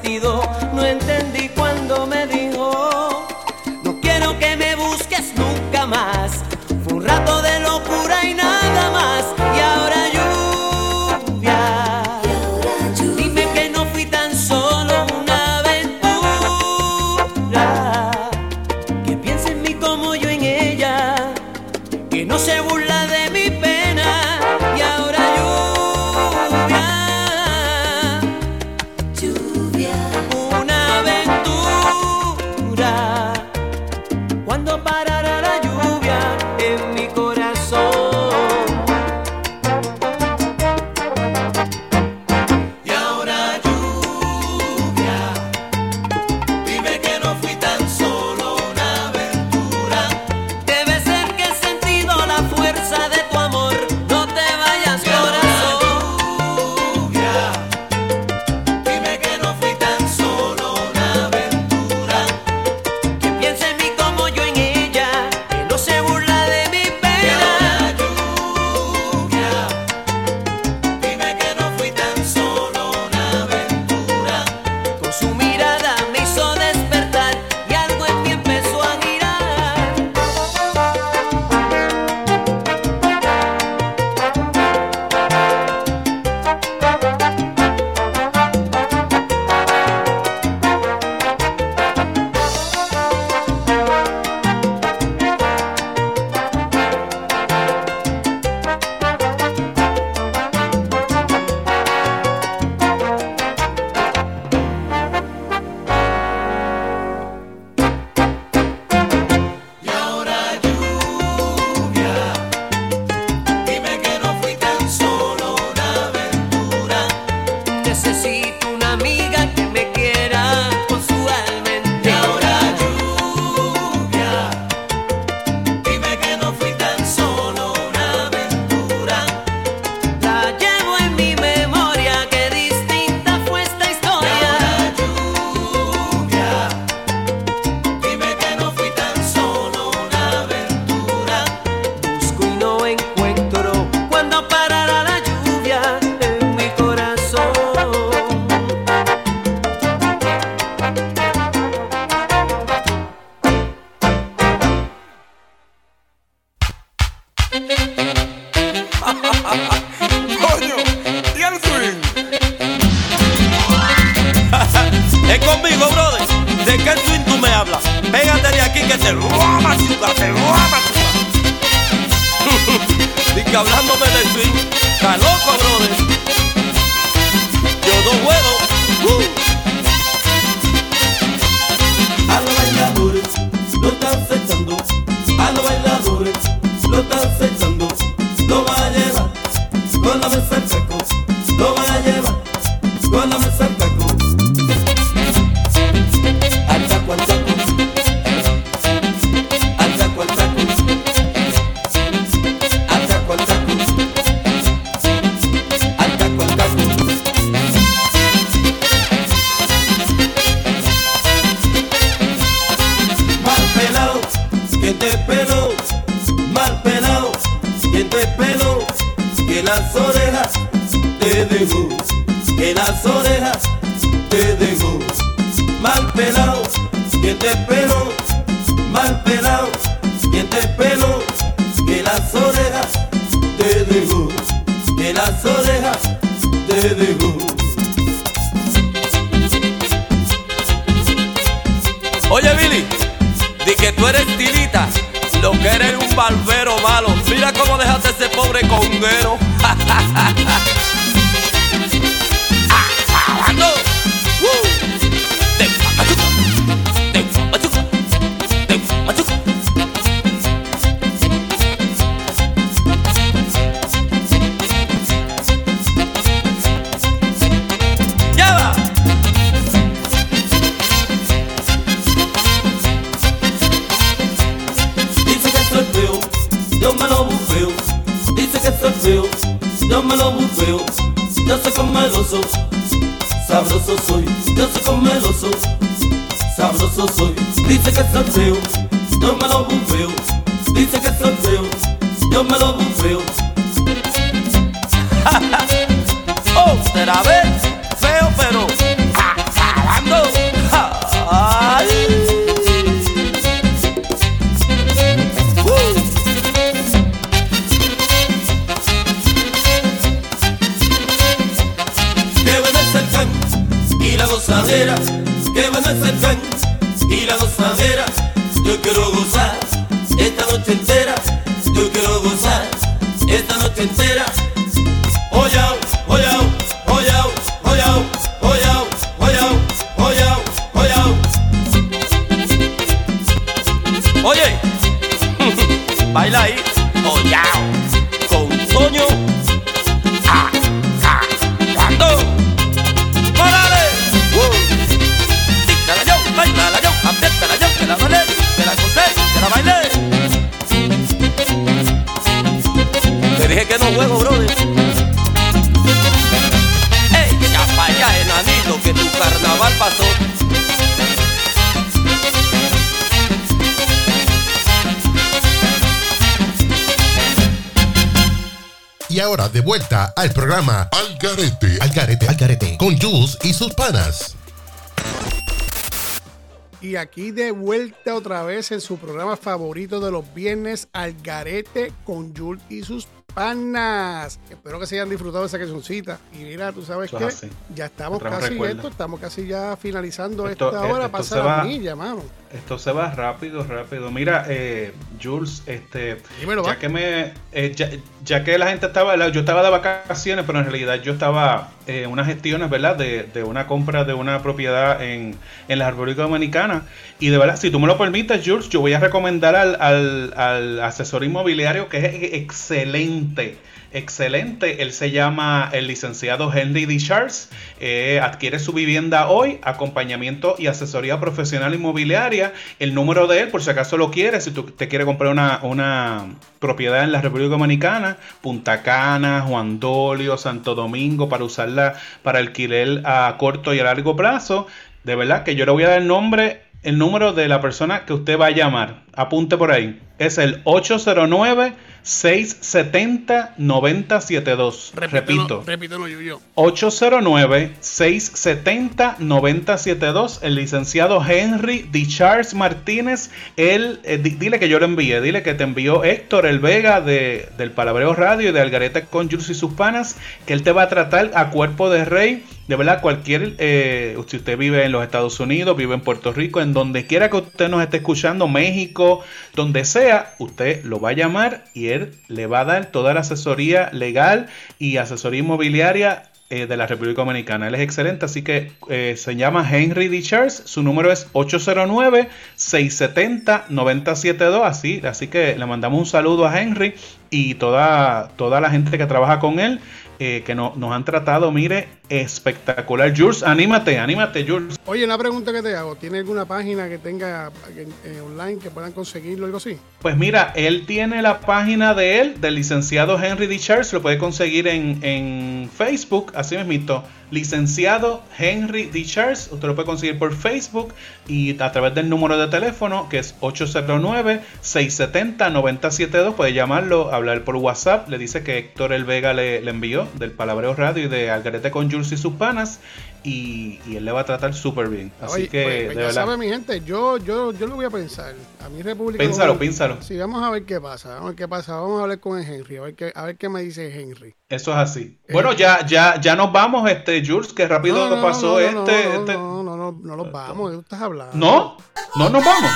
Gozadera. Que bueno es el can y la gozadera. Yo quiero gozar esta noche entera. Yo quiero gozar esta noche entera. Vuelta al programa Al Garete, Al Garete, Al Garete, con Jules y sus panas. Y aquí de vuelta otra vez en su programa favorito de los viernes, Algarete con Jules y sus panas. Espero que se hayan disfrutado de esa cancioncita. Y mira, tú sabes que ya estamos casi esto, estamos casi ya finalizando Esto- esta hora, esto pasa la va- milla, mano. Esto se va rápido, rápido. Mira, eh, Jules, este, Dímelo, va. ya que me, eh, ya, ya que la gente estaba, yo estaba de vacaciones, pero en realidad yo estaba en unas gestiones, ¿verdad? De, de una compra de una propiedad en, en la República Dominicana. Y de verdad, si tú me lo permites, Jules, yo voy a recomendar al, al, al asesor inmobiliario que es excelente. Excelente, él se llama el licenciado Henry D. Charles. Eh, adquiere su vivienda hoy, acompañamiento y asesoría profesional inmobiliaria. El número de él, por si acaso lo quieres, si tú te quieres comprar una, una propiedad en la República Dominicana, Punta Cana, Juan Dolio, Santo Domingo, para usarla para alquiler a corto y a largo plazo. De verdad que yo le voy a dar el nombre, el número de la persona que usted va a llamar. Apunte por ahí. Es el 809-670-9072. Repito. Repítelo, Yuyo. 809-670-9072. El licenciado Henry D. Charles Martínez. Él, eh, di- dile que yo lo envié. Dile que te envió Héctor El Vega de, del Palabreo Radio y de Algareta con Jules y sus panas. Que él te va a tratar a cuerpo de rey. De verdad, cualquier. eh, si usted vive en los Estados Unidos, vive en Puerto Rico, en donde quiera que usted nos esté escuchando, México, donde sea, usted lo va a llamar y él le va a dar toda la asesoría legal y asesoría inmobiliaria eh, de la República Dominicana. Él es excelente, así que eh, se llama Henry D. Su número es 809-670-9072. Así, así que le mandamos un saludo a Henry y toda, toda la gente que trabaja con él. eh, que no- nos han tratado, mire, espectacular. Jules, anímate, anímate, Jules. Oye, una pregunta que te hago. ¿Tiene alguna página que tenga eh, online que puedan conseguirlo o algo así? Pues mira, él tiene la página de él, del licenciado Henry D. Charles, lo puede conseguir en, en Facebook, así mismito. Licenciado Henry D. Charles, usted lo puede conseguir por Facebook y a través del número de teléfono que es 809-670-9072. Puede llamarlo, hablar por WhatsApp. Le dice que Héctor El Vega le, le envió del Palabreo Radio y de Algarete con Jules y sus panas. Y, y él le va a tratar súper bien. Así Oye, que, pues, de ya verdad. sabe mi gente, yo, yo, yo lo voy a pensar. A mi República Pénsalo, Dominicana- pénsalo. Sí, vamos a ver qué pasa. Vamos a ver qué pasa. Vamos a hablar con Henry, a ver qué, a ver qué me dice Henry. Eso es así. Bueno, ya, ya, ya nos vamos, este, Jules, que rápido No, no, pasó no, no, este, no, este- No, no, no, no los vamos. ¿De qué estás hablando? ¿No? ¿No nos vamos?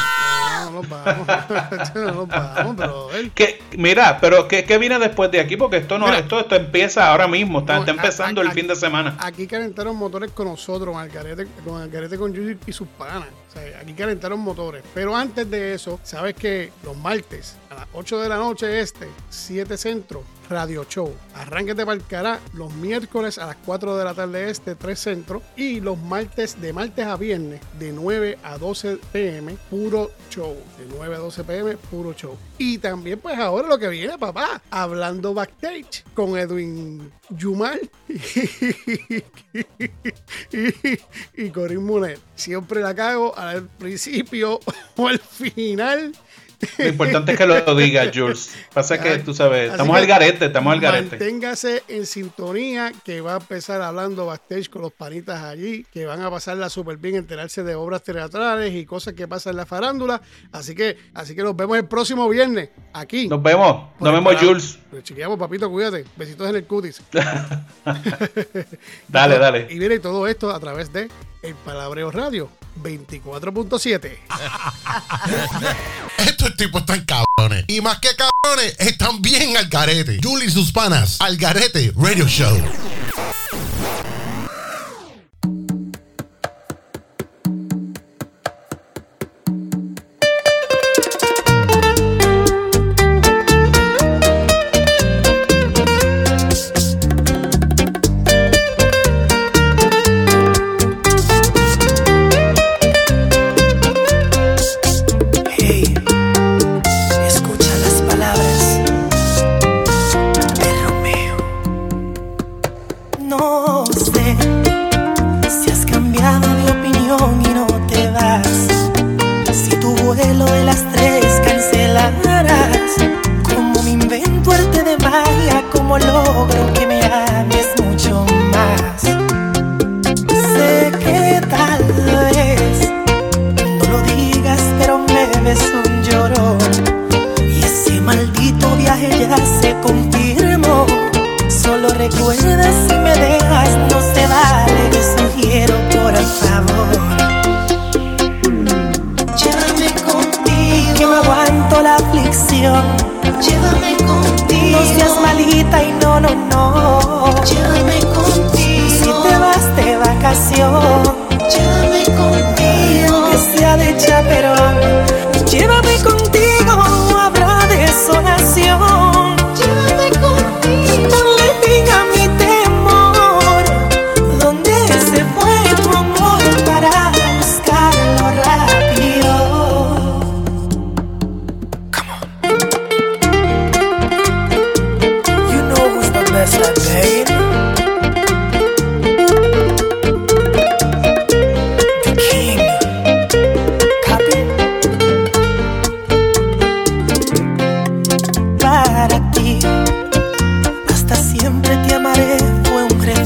No, no nos vamos. [laughs] no nos vamos, pero. Que, mira, pero ¿qué, qué viene después de aquí? Porque esto no, Mira. esto, esto empieza ahora mismo, está, No, está empezando a- a- el fin de semana. Aquí calentaron motores con nosotros, con Algarete, con Algarete con Yuyu y sus panas. O sea, aquí calentaron motores. Pero antes de eso, sabes que los martes a las 8 de la noche este, 7 centro, Radio Show. Arránquete para el cará los miércoles a las 4 de la tarde este, 3 centro. Y los martes, de martes a viernes, de 9 a 12 pm, puro show. De 9 a 12 pm, puro show. Y también, pues ahora lo que viene, papá, hablando backstage con Edwin Yumal [laughs] y Corín Munet. Siempre la cago al principio [laughs] o al final. Lo importante es que lo digas, Jules. Pasa que tú sabes, estamos al garete, estamos al garete. Manténgase en sintonía que va a empezar hablando backstage con los panitas allí, que van a pasarla súper bien, enterarse de obras teatrales y cosas que pasan en la farándula. Así que, así que nos vemos el próximo viernes aquí. Nos vemos, nos vemos, Jules. Chequeamos, papito, cuídate. Besitos en el cutis. [laughs] Dale, dale. [laughs] Y viene todo esto a través de El Palabreo Radio 24.7. [laughs] Estos tipos están cabrones. Y más que cabrones, están bien al garete. Julie y sus panas. Al garete Radio Show.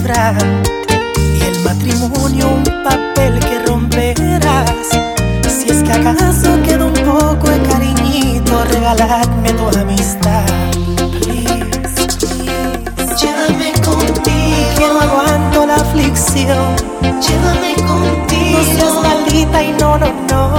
y el matrimonio un papel que romperás. Si es que acaso queda un poco de cariñito, regaladme tu amistad. Llévame contigo. Que no aguanto la aflicción. Llévame contigo. No seas maldita y no, no, no.